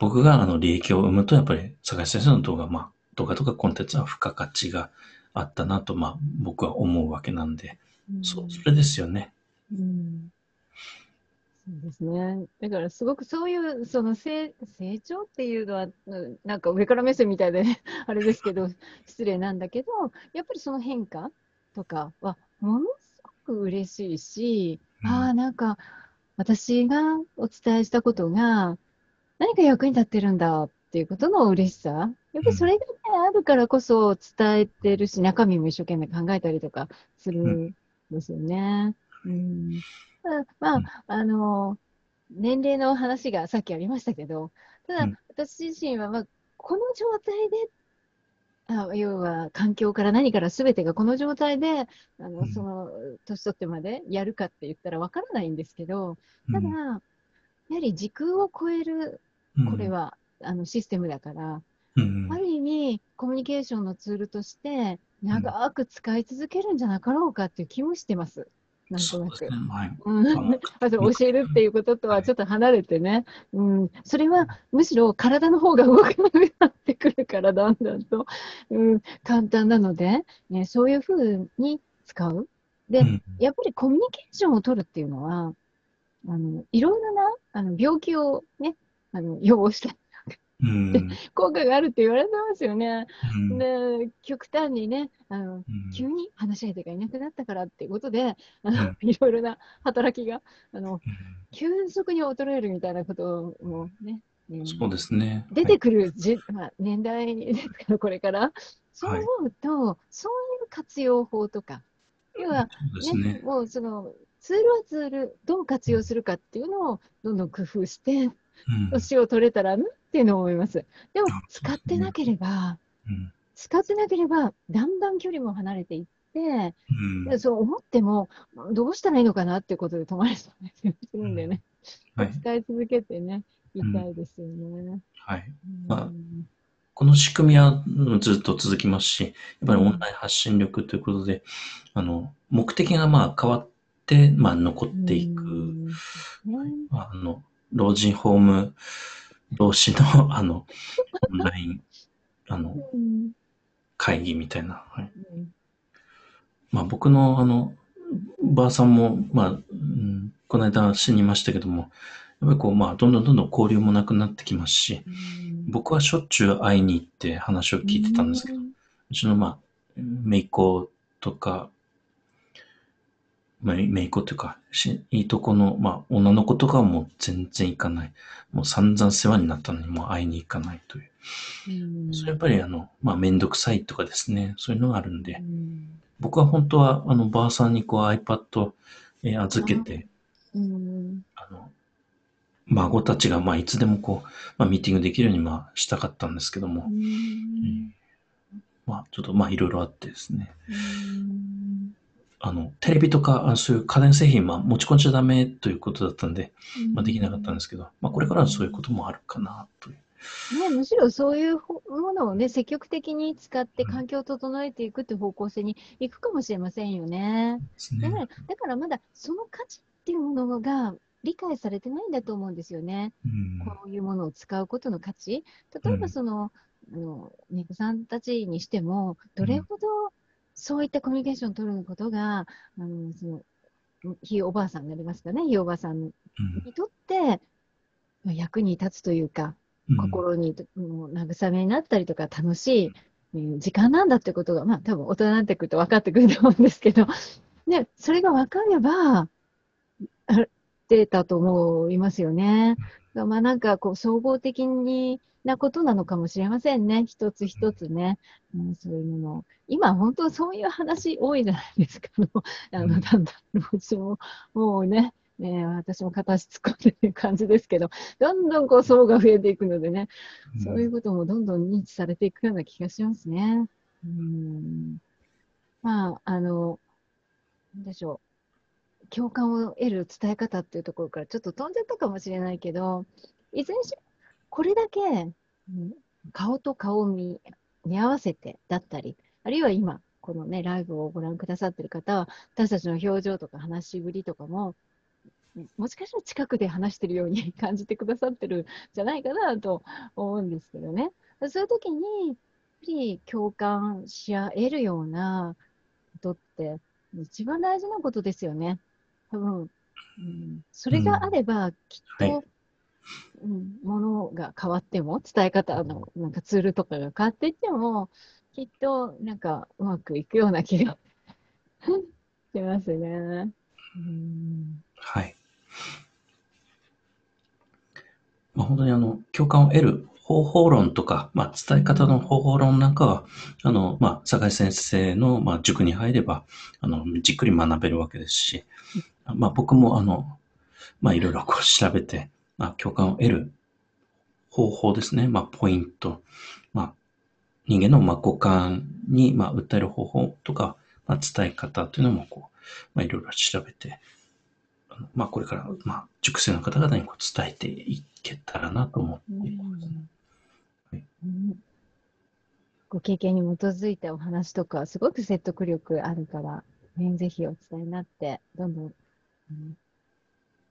僕が、あの、利益を生むと、やっぱり、坂井先生の動画、まあ、動画とかコンテンツは付加価値があったなと、まあ、僕は思うわけなんで、うん。そう、それですよね。うんそうですね。だからすごくそういうその成成長っていうのはうんなんか上から目線みたいで あれですけど 失礼なんだけどやっぱりその変化とかはものすごく嬉しいし、うんああなんか私がお伝えしたことが何か役に立ってるんだっていうことの嬉しさやっぱりそれが、ねあるからこそ伝えてるし中身も一生懸命考えたりとかするんですよね。うんうん。あの、年齢の話がさっきありましたけど、ただうん、私自身は、まあ、この状態で、あ要は環境から何から全てがこの状態で、あの、うん。その、年取ってまでやるかって言ったらわからないんですけど、うん。ただ、やはり時空を超える、これ、は、あの、システムだから、うんある意味、コミュニケーションのツールとして、長く使い続けるんじゃなかろうかっていう気もしてます。なんとなくね。。はい。教えるっていうこととはちょっと離れてね、うん、それはむしろ体の方が動かなくなってくるから、だんだんと、うん、簡単なので、ね、そういうふうに使う。で、うんやっぱりコミュニケーションを取るっていうのは、あのいろいろなあの病気をね、あの予防したうん効果があるって言われてますよね。うんで、極端にね、あのうん急に話し相手がいなくなったからっていうことで、あのうんいろいろな働きがあのうん急速に衰えるみたいなこともね、ねそうですね。出てくるじ、まあ、年代ですから、これから。そうはい思うと、そういう活用法とか、要は、そうですね。もうそのツールはツール、どう活用するかっていうのをどんどん工夫して、うん年を取れたらなっていうのを思います。でもあ、使ってなければ、うん。使ってなければ、だんだん距離も離れていって、うん。でそう思っても、どうしたらいいのかなっていうことで止まりそうな気がするんでね、はい。使い続けてね、いたいですよね。はい。うん。まあこの仕組みはうんずっと続きますし、やっぱりオンライン発信力ということで、あの、目的がまあ変わって、まあ残っていく、うん。ね。あの、老人ホーム同士の、あの、オンライン、あの、うん会議みたいな。はい、うん。まあ僕の、あの、ばあさんも、まあ、うん、この間死にましたけども、やっぱりこう、まあ、どんどんどんどん交流もなくなってきますし、僕はしょっちゅう会いに行って話を聞いてたんですけど、うん。うちの、まあ、姪っ子とか、まあ、姪っ子というか、しいいとこの、まあ、女の子とかはもう全然行かない。もう散々世話になったのにもう会いに行かないという。うん。それやっぱりあの、まあ、めんどくさいとかですね、そういうのがあるんで、うん。僕は本当は、あの、ばあさんにこう iPad、えー預けて、うん。あの、孫たちが、まあ、いつでもこう、まあ、ミーティングできるように、まあ、したかったんですけども、うん。まあ、ちょっと、まあ、いろいろあってですね。うんあの、テレビとか、あそういう家電製品、まあ、持ち込んじゃダメということだったんで、まあ、できなかったんですけど、まあ、これからはそういうこともあるかな、という。ね、むしろそういうほものをね、積極的に使って環境を整えていくって方向性に行くかもしれませんよね。ね。だから、だからまだその価値っていうものが理解されてないんだと思うんですよね。うん。こういうものを使うことの価値。例えうんばその、あの、猫さんたちにしても、どれほどそういったコミュニケーションを取ることが、あの、その、ひいおばあさんになりますかね、ひいおばあさんにうんとって、まあ役に立つというか、うん心にもう慰めになったりとか楽しいうん時間なんだってことが、まあ多分大人になってくると分かってくると思うんですけど、ね、それが分かれば、あ出たと思いますよね。まあなんかこう総合的になことなのかもしれませんね。一つ一つね。うん、そういうもの。今本当そういう話多いじゃないですか。あの、うんだんだん、うちも、もうね、ね私も片足突っ込んでる感じですけど、どんどんこう層が増えていくのでね、そういうこともどんどん認知されていくような気がしますね。うん。まあ、あの、なんでしょう。共感を得る伝え方っていうところからちょっと飛んじゃったかもしれないけど、いずれにしろ、これだけ、うん顔と顔を見合わせてだったり、あるいは今、このね、ライブをご覧くださってる方は、私たちの表情とか話しぶりとかも、もしかしたら近くで話してるように感じてくださってるんじゃないかなと思うんですけどね。そういう時に、やっぱり共感し合えるようなことって、一番大事なことですよね。多分、うん、それがあれば、きっと、はい。うん、ものが変わっても、伝え方のなんかツールとかが変わっていっても、きっとなんかうまくいくような気が しますね。うん。はい。まあ、本当にあの、共感を得る方法論とか、まあ、伝え方の方法論なんかは、あの、まあ、坂井先生の、まあ、塾に入れば、あの、じっくり学べるわけですし、まあ、僕も、あの、まあ、いろいろこう調べて、まあ、共感を得る方法ですね。まあ、ポイント。まあ、人間の、まあ、五感に、まあ、訴える方法とか、まあ、伝え方というのも、こう、まあ、いろいろ調べて、まあ、これから、まあ、塾生の方々にこう伝えていけたらなと思っています。はいうご経験に基づいたお話とか、すごく説得力あるから、ね、ぜひお伝えになって、どんど、ん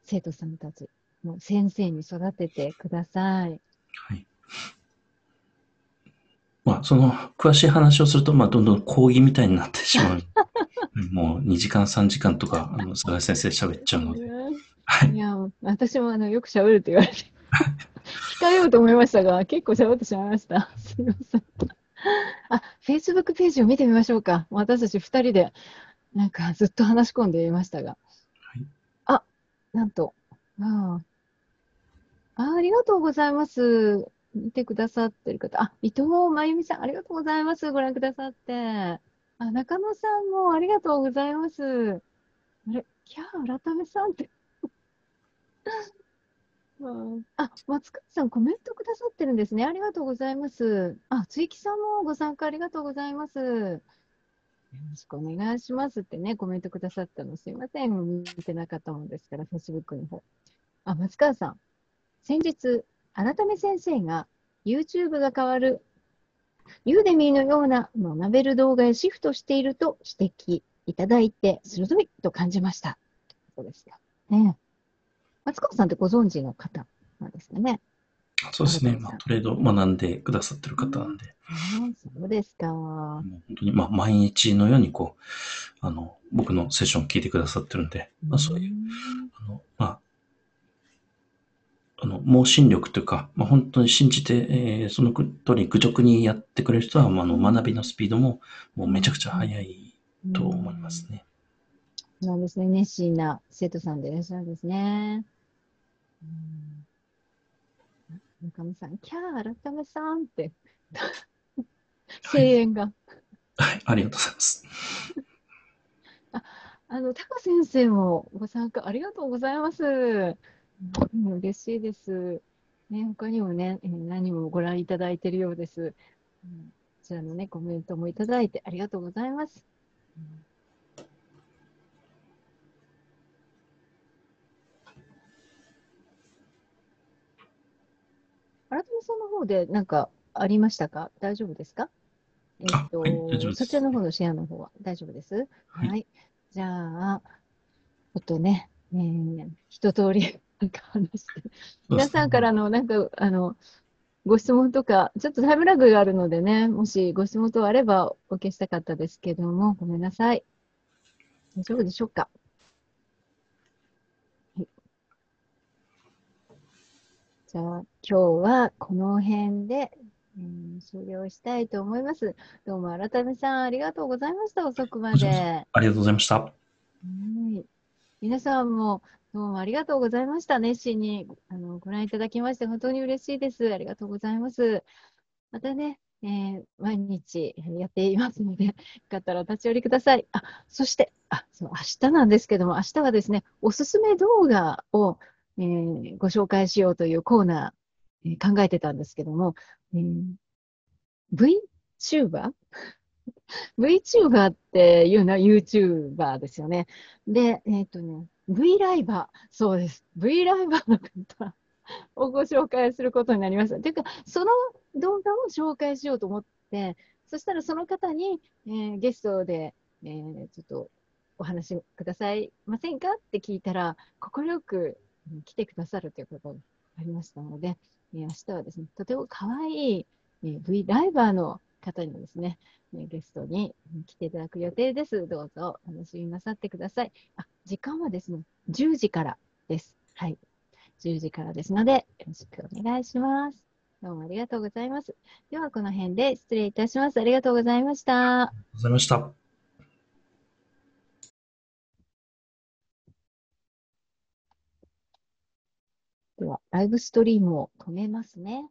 生徒さんたち、もう先生に育ててください。はい。まあ、その詳しい話をすると、まあ、どんどん講義みたいになってしまう。う んもう2時間、3時間とか、あの、菅井先生喋っちゃうので。はいい。や、私もあのよく喋るって言われて、控えようと思いましたが、結構喋ってしまいました。すみません。あ、Facebook ページを見てみましょうか。私たち二人で、なんかずっと話し込んでいましたが。なんと、あああ、ありがとうございます。見てくださってる方。あ、伊藤真由美さん、ありがとうございます。ご覧くださって。あ、中野さんもありがとうございます。あれ、キャー、改めさんって。うんあ、松川さん、コメントくださってるんですね。ありがとうございます。あ、ついきさんもご参加ありがとうございます。よろしくお願いしますってね、コメントくださったのすいません。見てなかったもんですから、Facebook の方。あ、松川さん。先日、改め先生が YouTube が変わるユーデミーのような学べる動画へシフトしていると指摘いただいて、鋭いと感じました。そうですよ。ねえ松川さんってご存知の方なんですかね。そうですね。まあ、トレードを学んでくださってる方なんで、ねえそうですか。本当に、まあ、毎日のようにこう、あの、僕のセッションを聞いてくださってるんで、まあ、そういう、あの、まあ、あの、盲信力というか、まあ、本当に信じて、えーその通り愚直にやってくれる人は、まあ、あの、学びのスピードも、もうめちゃくちゃ速いと思いますね。うん。なんですね。熱心な生徒さんでいらっしゃるんですね。うん、中野さん、キャー、改めさんって、声援が。はい、ありがとうございます。あの、タカ先生もご参加ありがとうございます。うん、嬉しいです。ね、他にもね、えー何もご覧いただいているようです。うんこちらのね、コメントもいただいてありがとうございます。うん改めさんの方で何かありましたか？大丈夫ですか？えっと、あはいそちらの方のシェアの方は？大丈夫です？はい。はい。じゃあ、ちょっとね、えー一通り なんか話して、皆さんからのなんか、あの、ご質問とか、ちょっとタイムラグがあるのでね、もしご質問等あればお受けしたかったですけども、ごめんなさい。大丈夫でしょうか？はい。じゃあ、今日はこの辺で、うん終了したいと思います。どうも改めさんありがとうございました。遅くまで。ありがとうございました。はい。皆さんもどうもありがとうございました。熱心にあのご覧いただきまして本当に嬉しいです。ありがとうございます。またね、えー毎日やっていますので、よかったらお立ち寄りください。あ、そして、あ、そう、明日なんですけども、明日はですね、おすすめ動画を、えーご紹介しようというコーナー、えー考えてたんですけども、えー VTuber? VTuber っていうのは YouTuber ですよね。で、えっ、とね、V ライバー、そうです。V ライバーの方をご紹介することになりました。というか、その動画を紹介しようと思って、そしたらその方に、えーゲストで、えーちょっとお話しくださいませんか？って聞いたら、快く来てくださるということがありましたので、え明日はですね、とても可愛い、え V ライバーの方にですね、えゲストに来ていただく予定です。どうぞお楽しみなさってください。あ、時間はですね、10時からです。はい。10時からですので、よろしくお願いします。どうもありがとうございます。では、この辺で失礼いたします。ありがとうございました。ありがとうございました。では、ライブストリームを止めますね。